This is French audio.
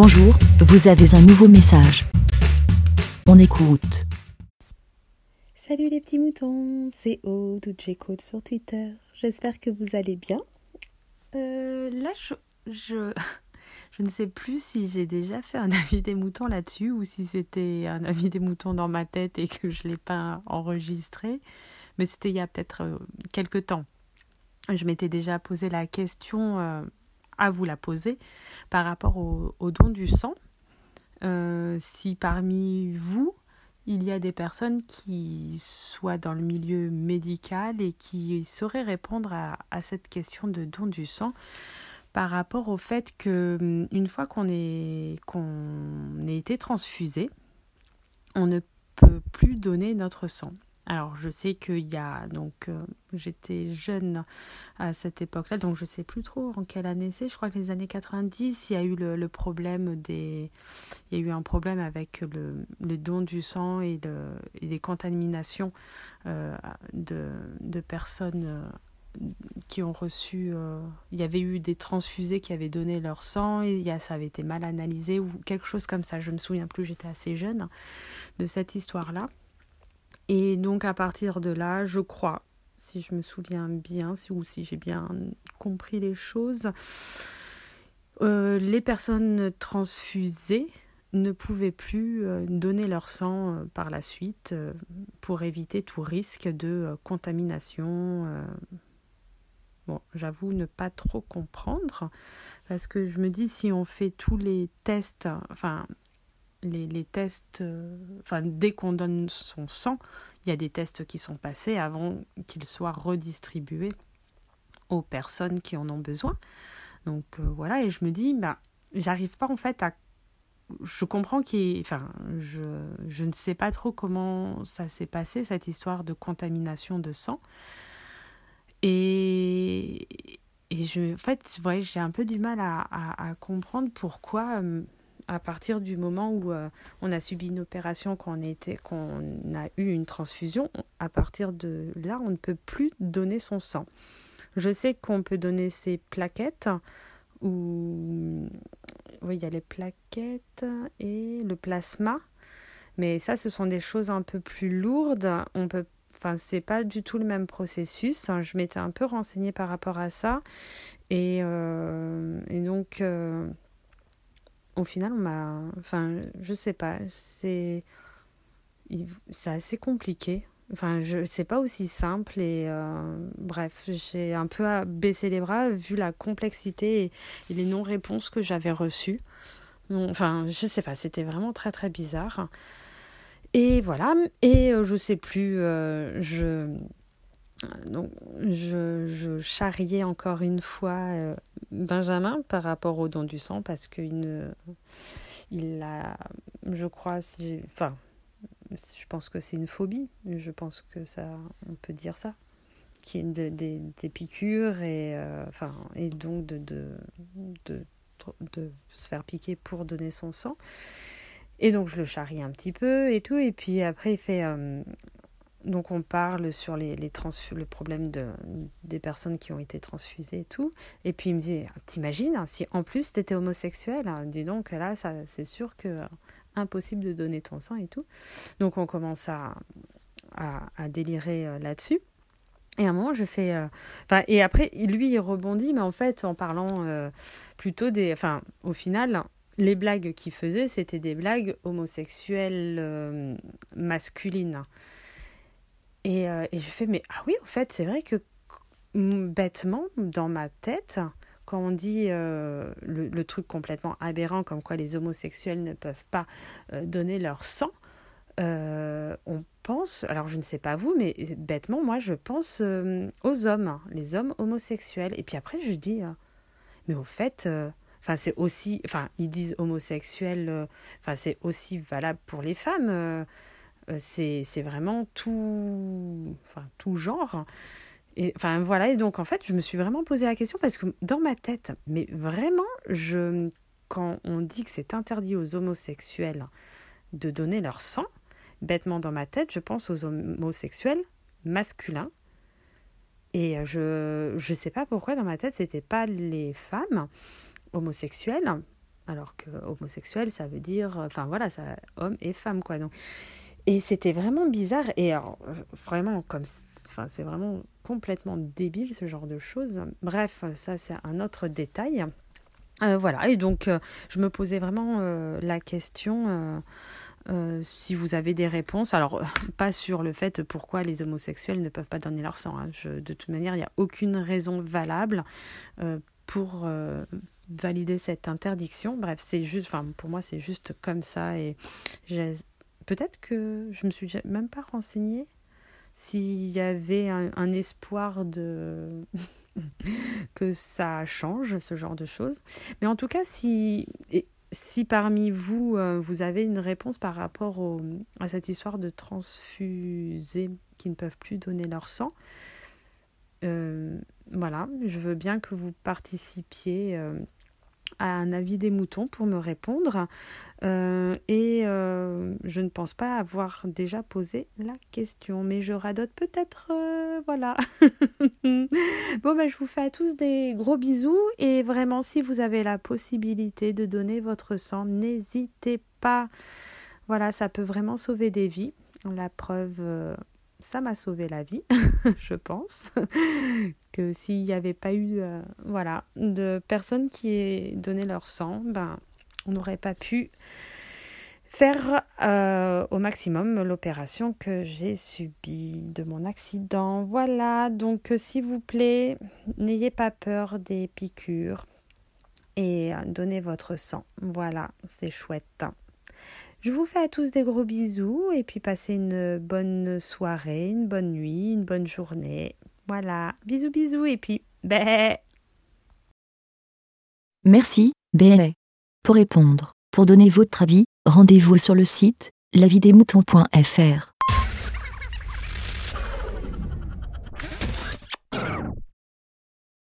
Bonjour, vous avez un nouveau message. On écoute. Salut les petits moutons, c'est Aude ou J-Code sur Twitter. J'espère que vous allez bien. Euh, là, je, je, je ne sais plus si j'ai déjà fait un avis des moutons là-dessus ou si c'était un avis des moutons dans ma tête et que je ne l'ai pas enregistré. Mais c'était il y a peut-être euh, quelques temps. Je m'étais déjà posé la question euh, à vous la poser par rapport au, don du sang. Euh, si parmi vous, il y a des personnes qui soient dans le milieu médical et qui sauraient répondre à, cette question de don du sang par rapport au fait que hum, une fois qu'on est qu'on ait été transfusé, on ne peut plus donner notre sang. Alors, je sais qu'il y a, donc, euh, j'étais jeune à cette époque-là, donc je sais plus trop en quelle année c'est. Je crois que les années 90, il y a eu le, problème des. Il y a eu un problème avec le, don du sang et, le, et les contaminations euh, de, personnes. Euh, qui ont reçu, il y avait eu des transfusés qui avaient donné leur sang et ça avait été mal analysé ou quelque chose comme ça. Je ne me souviens plus, j'étais assez jeune de cette histoire-là. Et donc à partir de là, je crois, si je me souviens bien, ou si j'ai bien compris les choses, euh, les personnes transfusées ne pouvaient plus euh, donner leur sang euh, par la suite pour éviter tout risque de contamination. Bon, j'avoue ne pas trop comprendre parce que je me dis si on fait tous les tests, enfin les, tests, euh, enfin, dès qu'on donne son sang, il y a des tests qui sont passés avant qu'ils soient redistribués aux personnes qui en ont besoin. Donc euh, voilà, et je me dis, bah, j'arrive pas en fait à. Je comprends qu'il. Enfin, je, je ne sais pas trop comment ça s'est passé, cette histoire de contamination de sang. Et, et je, en fait, ouais, j'ai un peu du mal à, à, comprendre pourquoi hum, à partir du moment où euh, on a subi une opération, qu'on a, a eu une transfusion, à partir de là, on ne peut plus donner son sang. Je sais qu'on peut donner ses plaquettes, ou il y a les plaquettes et le plasma, mais ça, ce sont des choses un peu plus lourdes. On peut Enfin, c'est pas du tout le même processus. Je m'étais un peu renseignée par rapport à ça. Et, euh, donc, euh, au final, on m'a. Enfin, je sais pas. C'est. C'est assez compliqué. Enfin, je c'est pas aussi simple et euh, bref, j'ai un peu baissé les bras vu la complexité et, les non-réponses que j'avais reçues. Enfin, je sais pas, c'était vraiment très très bizarre. Et voilà, et euh, je sais plus, euh, je donc, je, je, charriais encore une fois euh, Benjamin par rapport au don du sang parce qu'il il a, je crois, enfin, je pense que c'est une phobie. Je pense que ça, on peut dire ça, qui est de, des piqûres et, euh, et donc de, de, de, de, se faire piquer pour donner son sang. Et donc je le charrie un petit peu et tout. Et puis après il fait, euh, donc on parle sur les, les le problème de, des personnes qui ont été transfusées et tout. Et puis il me dit, t'imagines, hein, si en plus tu étais homosexuel, hein, dis donc là, ça, c'est sûr que euh, impossible de donner ton sang et tout. Donc on commence à, à, délirer euh, là-dessus. Et à un moment, je fais. Euh, et après, lui, il rebondit, mais en fait, en parlant plutôt des. Enfin, au final, les blagues qu'il faisait, c'était des blagues homosexuelles masculines. Euh, et, je fais, mais ah oui, au fait, c'est vrai que bêtement, dans ma tête, quand on dit euh, le, truc complètement aberrant, comme quoi les homosexuels ne peuvent pas euh, donner leur sang, on pense, alors je ne sais pas vous, mais bêtement, moi, je pense aux hommes, les hommes homosexuels. Et puis après, je dis, mais au fait, enfin, c'est aussi, enfin, ils disent homosexuels, enfin, c'est aussi valable pour les femmes. Euh, c'est vraiment tout, enfin, tout genre. Et, enfin voilà, et donc en fait, je me suis vraiment posé la question parce que dans ma tête, mais vraiment, je, quand on dit que c'est interdit aux homosexuels de donner leur sang, bêtement dans ma tête, je pense aux homosexuels masculins. Et je ne sais pas pourquoi dans ma tête, c'était pas les femmes homosexuelles alors que homosexuel, ça veut dire, enfin voilà, ça, homme et femme, quoi. Donc, et c'était vraiment bizarre. Et alors, vraiment, comme, enfin, c'est vraiment complètement débile ce genre de choses. Bref, ça, c'est un autre détail. Euh, voilà, et donc euh, je me posais vraiment euh, la question si vous avez des réponses. Alors, pas sur le fait pourquoi les homosexuels ne peuvent pas donner leur sang. Hein. De toute manière, il n'y a aucune raison valable pour valider cette interdiction. Bref, c'est juste, enfin, pour moi, c'est juste comme ça. Et peut-être que je me suis même pas renseignée s'il y avait un, espoir de que ça change ce genre de choses. Mais en tout cas, si si parmi vous euh, vous avez une réponse par rapport à cette histoire de transfusés qui ne peuvent plus donner leur sang, euh, voilà, je veux bien que vous participiez euh, à un avis des moutons pour me répondre. Euh, et euh, je ne pense pas avoir déjà posé la question, mais je radote peut-être. Euh, voilà. bon, ben, je vous fais à tous des gros bisous. Et vraiment, si vous avez la possibilité de donner votre sang, n'hésitez pas. Voilà, ça peut vraiment sauver des vies. La preuve ça m'a sauvé la vie, je pense. que s'il n'y avait pas eu euh, voilà, de personnes qui aient donné leur sang, ben, on n'aurait pas pu faire euh, au maximum l'opération que j'ai subie de mon accident. Voilà, donc euh, s'il vous plaît, n'ayez pas peur des piqûres et donnez votre sang. Voilà, c'est chouette. Je vous fais à tous des gros bisous et puis passez une bonne soirée, une bonne nuit, une bonne journée. Voilà, bisous bisous et puis bé. Merci, bé. Pour répondre, pour donner votre avis, rendez-vous sur le site lavidemouton.fr.